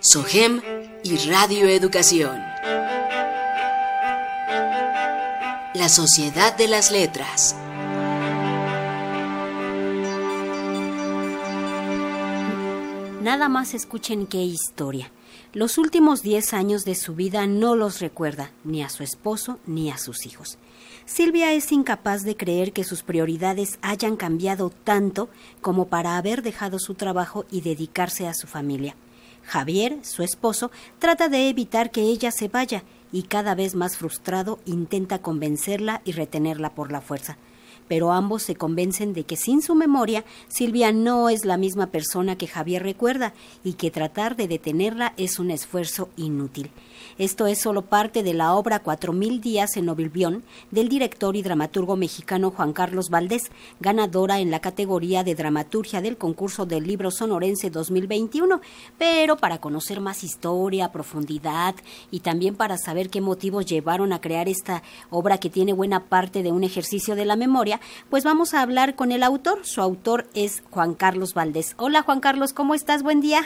SOGEM y Radio Educación. La Sociedad de las Letras. Nada más escuchen qué historia. Los últimos 10 años de su vida no los recuerda, ni a su esposo ni a sus hijos. Silvia es incapaz de creer que sus prioridades hayan cambiado tanto como para haber dejado su trabajo y dedicarse a su familia. Javier, su esposo, trata de evitar que ella se vaya y cada vez más frustrado intenta convencerla y retenerla por la fuerza. Pero ambos se convencen de que sin su memoria, Silvia no es la misma persona que Javier recuerda y que tratar de detenerla es un esfuerzo inútil. Esto es solo parte de la obra Cuatro mil días en Obilbión del director y dramaturgo mexicano Juan Carlos Valdés, ganadora en la categoría de dramaturgia del concurso del libro sonorense 2021. Pero para conocer más historia, profundidad y también para saber qué motivos llevaron a crear esta obra que tiene buena parte de un ejercicio de la memoria, pues vamos a hablar con el autor. Su autor es Juan Carlos Valdés. Hola Juan Carlos, ¿cómo estás? Buen día.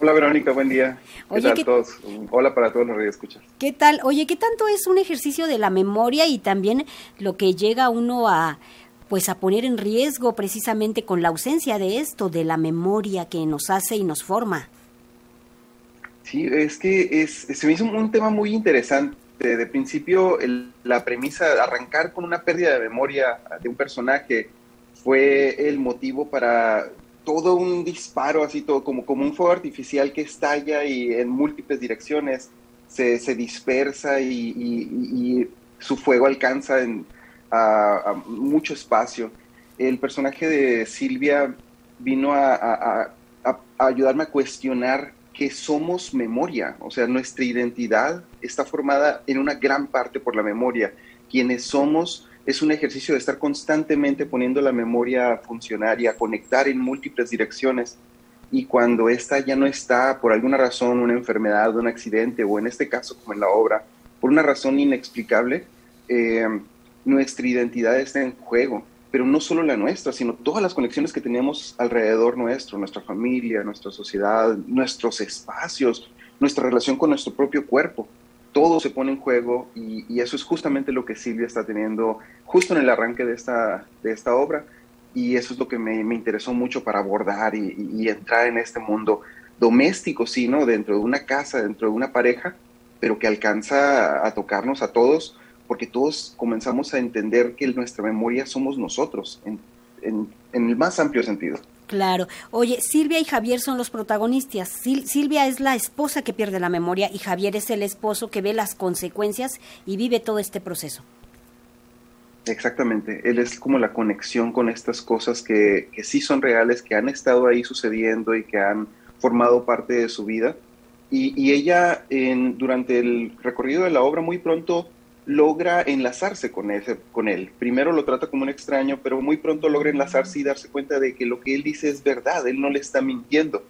Hola Verónica, buen día. ¿Qué todos? Hola para todos los radioescuchas. ¿Qué tal? Oye, ¿qué tanto es un ejercicio de la memoria y también lo que llega uno a pues a poner en riesgo precisamente con la ausencia de esto, de la memoria que nos hace y nos forma? Sí, es que es, se me hizo un tema muy interesante. De principio, la premisa de arrancar con una pérdida de memoria de un personaje fue el motivo para todo un disparo, así todo como, como un fuego artificial que estalla y en múltiples direcciones se, se dispersa y, su fuego alcanza en, a, mucho espacio. El personaje de Silvia vino a, a, ayudarme a cuestionar que somos memoria, o sea, nuestra identidad está formada en una gran parte por la memoria. Quienes somos es un ejercicio de estar constantemente poniendo la memoria a funcionar y a conectar en múltiples direcciones. Y cuando esta ya no está por alguna razón, una enfermedad, un accidente, o en este caso como en la obra, por una razón inexplicable, eh, nuestra identidad está en juego. Pero no solo la nuestra, sino todas las conexiones que tenemos alrededor nuestro, nuestra familia, nuestra sociedad, nuestros espacios, nuestra relación con nuestro propio cuerpo todo se pone en juego y, eso es justamente lo que Silvia está teniendo justo en el arranque de esta, de esta obra y eso es lo que me, interesó mucho para abordar y, entrar en este mundo doméstico, sí, ¿no? Dentro de una casa, dentro de una pareja, pero que alcanza a, tocarnos a todos porque todos comenzamos a entender que nuestra memoria somos nosotros en el más amplio sentido. Claro. Oye, Silvia y Javier son los protagonistas. Silvia es la esposa que pierde la memoria y Javier es el esposo que ve las consecuencias y vive todo este proceso. Exactamente. Él es como la conexión con estas cosas que, que sí son reales, que han estado ahí sucediendo y que han formado parte de su vida. Y, y ella, en, durante el recorrido de la obra, muy pronto logra enlazarse con, ese, con él. Primero lo trata como un extraño, pero muy pronto logra enlazarse y darse cuenta de que lo que él dice es verdad, él no le está mintiendo.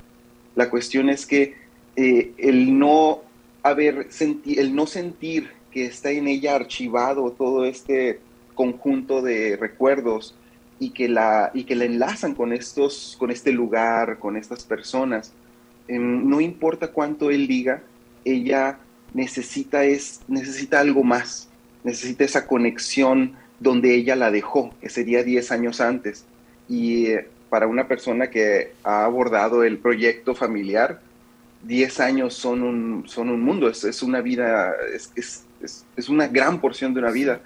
La cuestión es que eh, el, no haber el no sentir que está en ella archivado todo este conjunto de recuerdos y que la, y que la enlazan con, estos, con este lugar, con estas personas, em, no importa cuánto él diga, ella necesita, es, necesita algo más, necesita esa conexión donde ella la dejó, que sería 10 años antes. Y eh, para una persona que ha abordado el proyecto familiar, 10 años son un, son un mundo, es, es una vida, es, es, es, una gran porción de una vida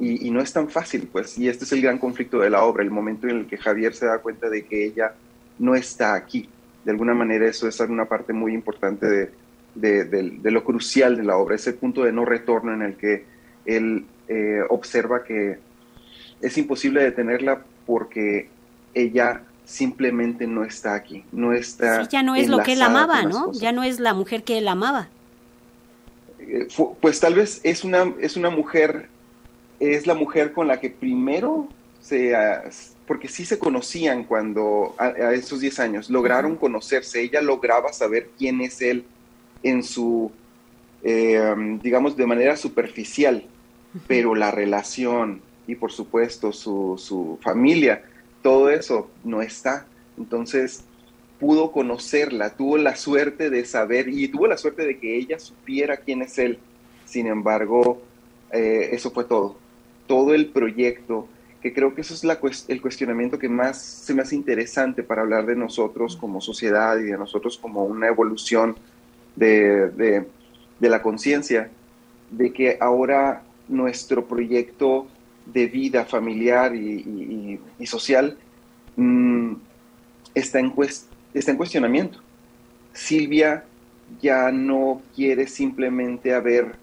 y, y, no es tan fácil, pues, y este es el gran conflicto de la obra, el momento en el que Javier se da cuenta de que ella no está aquí. De alguna manera eso es una parte muy importante de, de, lo crucial de la obra, ese punto de no retorno en el que él eh, observa que es imposible detenerla porque ella simplemente no está aquí, no está. ya no es lo que él amaba, ¿no? Ya no es la mujer que él amaba. Eh, pues tal vez es una, es una mujer, es la mujer con la que primero se, porque sí se conocían cuando, a, esos 10 años, lograron conocerse, ella lograba saber quién es él, en su, eh, digamos, de manera superficial, pero la relación y por supuesto su, su familia, todo eso no está. Entonces pudo conocerla, tuvo la suerte de saber y tuvo la suerte de que ella supiera quién es él. Sin embargo, eh, eso fue todo. Todo el proyecto, que creo que eso es la, el cuestionamiento que más se me hace interesante para hablar de nosotros como sociedad y de nosotros como una evolución de, de, la conciencia, de que ahora nuestro proyecto de vida familiar y, y, social mm, está, en está en cuestionamiento. Silvia ya no quiere simplemente haber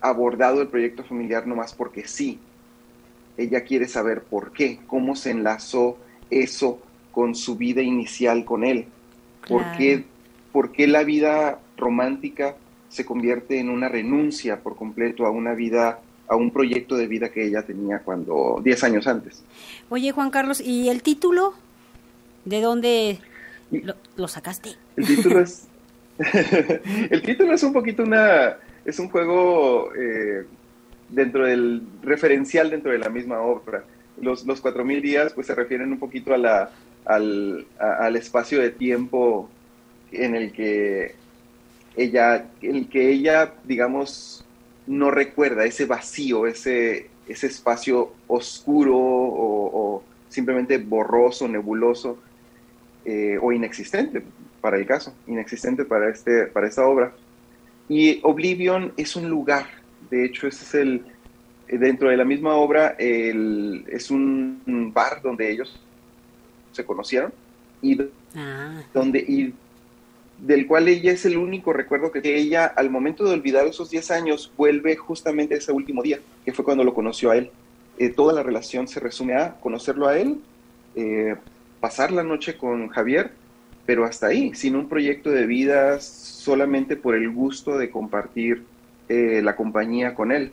abordado el proyecto familiar nomás porque sí, ella quiere saber por qué, cómo se enlazó eso con su vida inicial con él. ¿Por, qué, ¿Por, qué, la vida romántica se convierte en una renuncia por completo a una vida, a un proyecto de vida que ella tenía cuando, 10 años antes? Oye, Juan Carlos, ¿y el título? ¿De dónde lo, sacaste? El título es... el título es un poquito una... Es un juego... Eh, dentro del referencial dentro de la misma obra. Los, los 4.000 días pues se refieren un poquito a la, al, al espacio de tiempo en el que ella, el que ella, digamos, no recuerda ese vacío, ese, ese espacio oscuro o, simplemente borroso, nebuloso eh, o inexistente para el caso, inexistente para, este, para esta obra. Y Oblivion es un lugar, de hecho, ese es el, eh, dentro de la misma obra, es un bar donde ellos se conocieron y, ah. donde, y del cual ella es el único recuerdo que ella, al momento de olvidar esos 10 años, vuelve justamente ese último día, que fue cuando lo conoció a él. Eh, toda la relación se resume a conocerlo a él, eh, pasar la noche con Javier, pero hasta ahí, sin un proyecto de vida, solamente por el gusto de compartir la compañía con él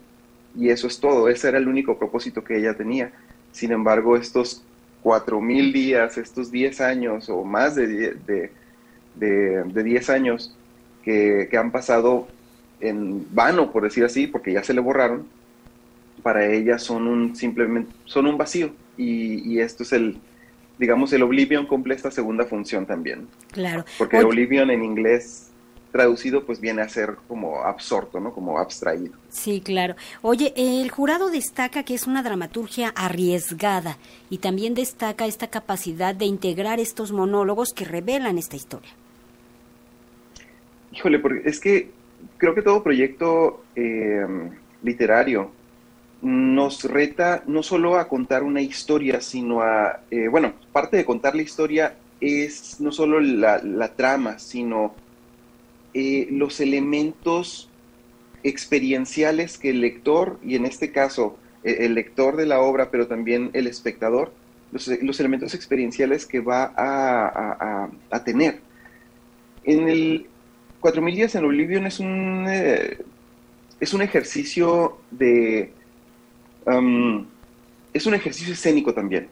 y eso es todo, ese era el único propósito que ella tenía. Sin embargo, estos cuatro mil días, estos diez años o más de, de, de, diez años que, han pasado en vano, por decir así, porque ya se le borraron, para ella son un simplemente son un vacío y, esto es el digamos el Oblivion cumple esta segunda función también. Claro. Porque Oblivion en inglés traducido pues viene a ser como absorto, ¿no? Como abstraído. Sí, claro. Oye, el jurado destaca que es una dramaturgia arriesgada y también destaca esta capacidad de integrar estos monólogos que revelan esta historia. Híjole, porque es que creo que todo proyecto eh, literario nos reta no solo a contar una historia, sino a, eh, bueno, parte de contar la historia es no solo la, trama, sino eh, los elementos experienciales que el lector, y en este caso eh, el lector de la obra, pero también el espectador, los, elementos experienciales que va a, tener. En el 4000 días en Oblivion es un, eh, es un ejercicio de... Um, es un ejercicio escénico también.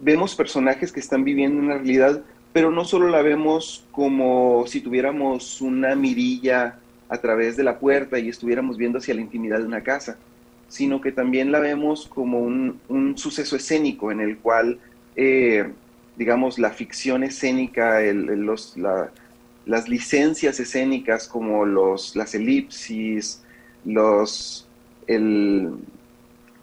Vemos personajes que están viviendo una realidad pero no solo la vemos como si tuviéramos una mirilla a través de la puerta y estuviéramos viendo hacia la intimidad de una casa, sino que también la vemos como un, suceso escénico en el cual, eh, digamos, la ficción escénica, los, las licencias escénicas como los, las elipsis, los, el,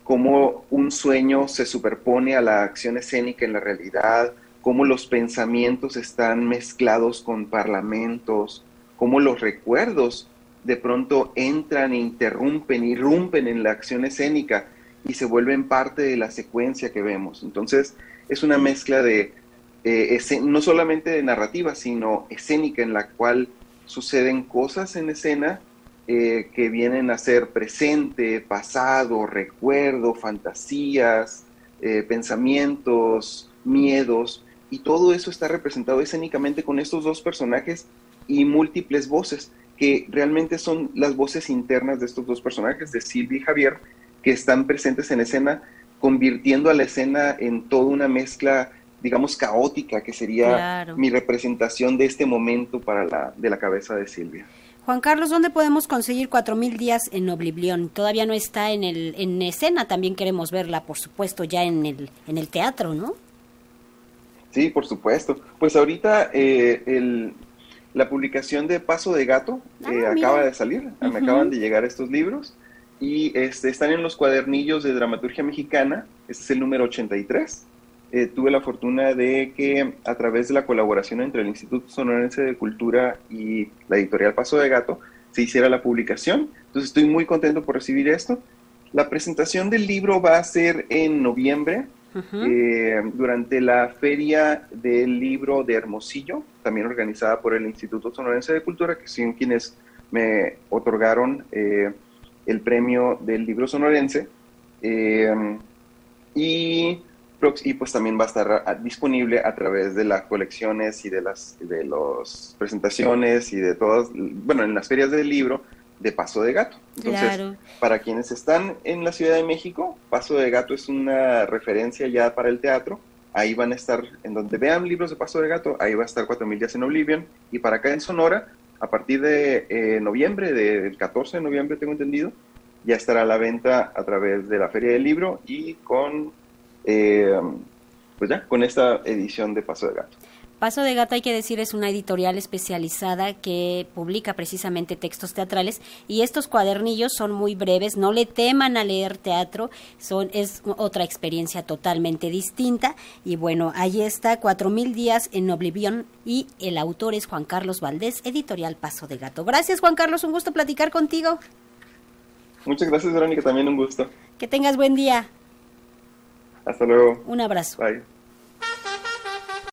cómo un sueño se superpone a la acción escénica en la realidad, cómo los pensamientos están mezclados con parlamentos, cómo los recuerdos de pronto entran e interrumpen, irrumpen en la acción escénica y se vuelven parte de la secuencia que vemos. Entonces es una mezcla de, eh, no solamente de narrativa, sino escénica en la cual suceden cosas en escena eh, que vienen a ser presente, pasado, recuerdo, fantasías, eh, pensamientos, miedos, y todo eso está representado escénicamente con estos dos personajes y múltiples voces, que realmente son las voces internas de estos dos personajes, de Silvia y Javier, que están presentes en escena, convirtiendo a la escena en toda una mezcla, digamos, caótica, que sería mi representación de este momento para la, de la cabeza de Silvia. Juan Carlos, ¿dónde podemos conseguir Cuatro Mil Días en Oblivion? Todavía no está en, el, en escena, también queremos verla, por supuesto, ya en el, en el teatro, ¿no? Sí, por supuesto. Pues ahorita eh, el, la publicación de Paso de Gato Ah, eh, acaba de salir, me acaban de llegar estos libros y este, están en los cuadernillos de dramaturgia mexicana, este es el número 83. Eh, tuve la fortuna de que a través de la colaboración entre el Instituto Sonorense de Cultura y la editorial Paso de Gato se hiciera la publicación. Entonces estoy muy contento por recibir esto. La presentación del libro va a ser en noviembre, Ujú. eh, durante la Feria del Libro de Hermosillo, también organizada por el Instituto Sonorense de Cultura, que son quienes me otorgaron eh, el premio del libro sonorense. Eh, y, prox- y pues también va a estar a- disponible a través de las colecciones y de las de las presentaciones y de todas, bueno, en las ferias del libro de Paso de Gato. Entonces, Claro. para quienes están en la Ciudad de México, Paso de Gato es una referencia ya para el teatro. Ahí van a estar, en donde vean libros de Paso de Gato, ahí va a estar 4000 días en Oblivion. Y para acá en Sonora, a partir de eh, noviembre, de- del 14 de noviembre tengo entendido, ya estará a la venta a través de la Feria del Libro y con, eh, pues ya, con esta edición de Paso de Gato. Paso de Gato, hay que decir, es una editorial especializada que publica precisamente textos teatrales y estos cuadernillos son muy breves, no le teman a leer teatro, son es otra experiencia totalmente distinta y bueno, ahí está, Cuatro mil días en Oblivion y el autor es Juan Carlos Valdés, editorial Paso de Gato. Gracias Juan Carlos, un gusto platicar contigo, Muchas gracias, Verónica, también un gusto. que tengas buen día, Hasta luego. un abrazo. Bye.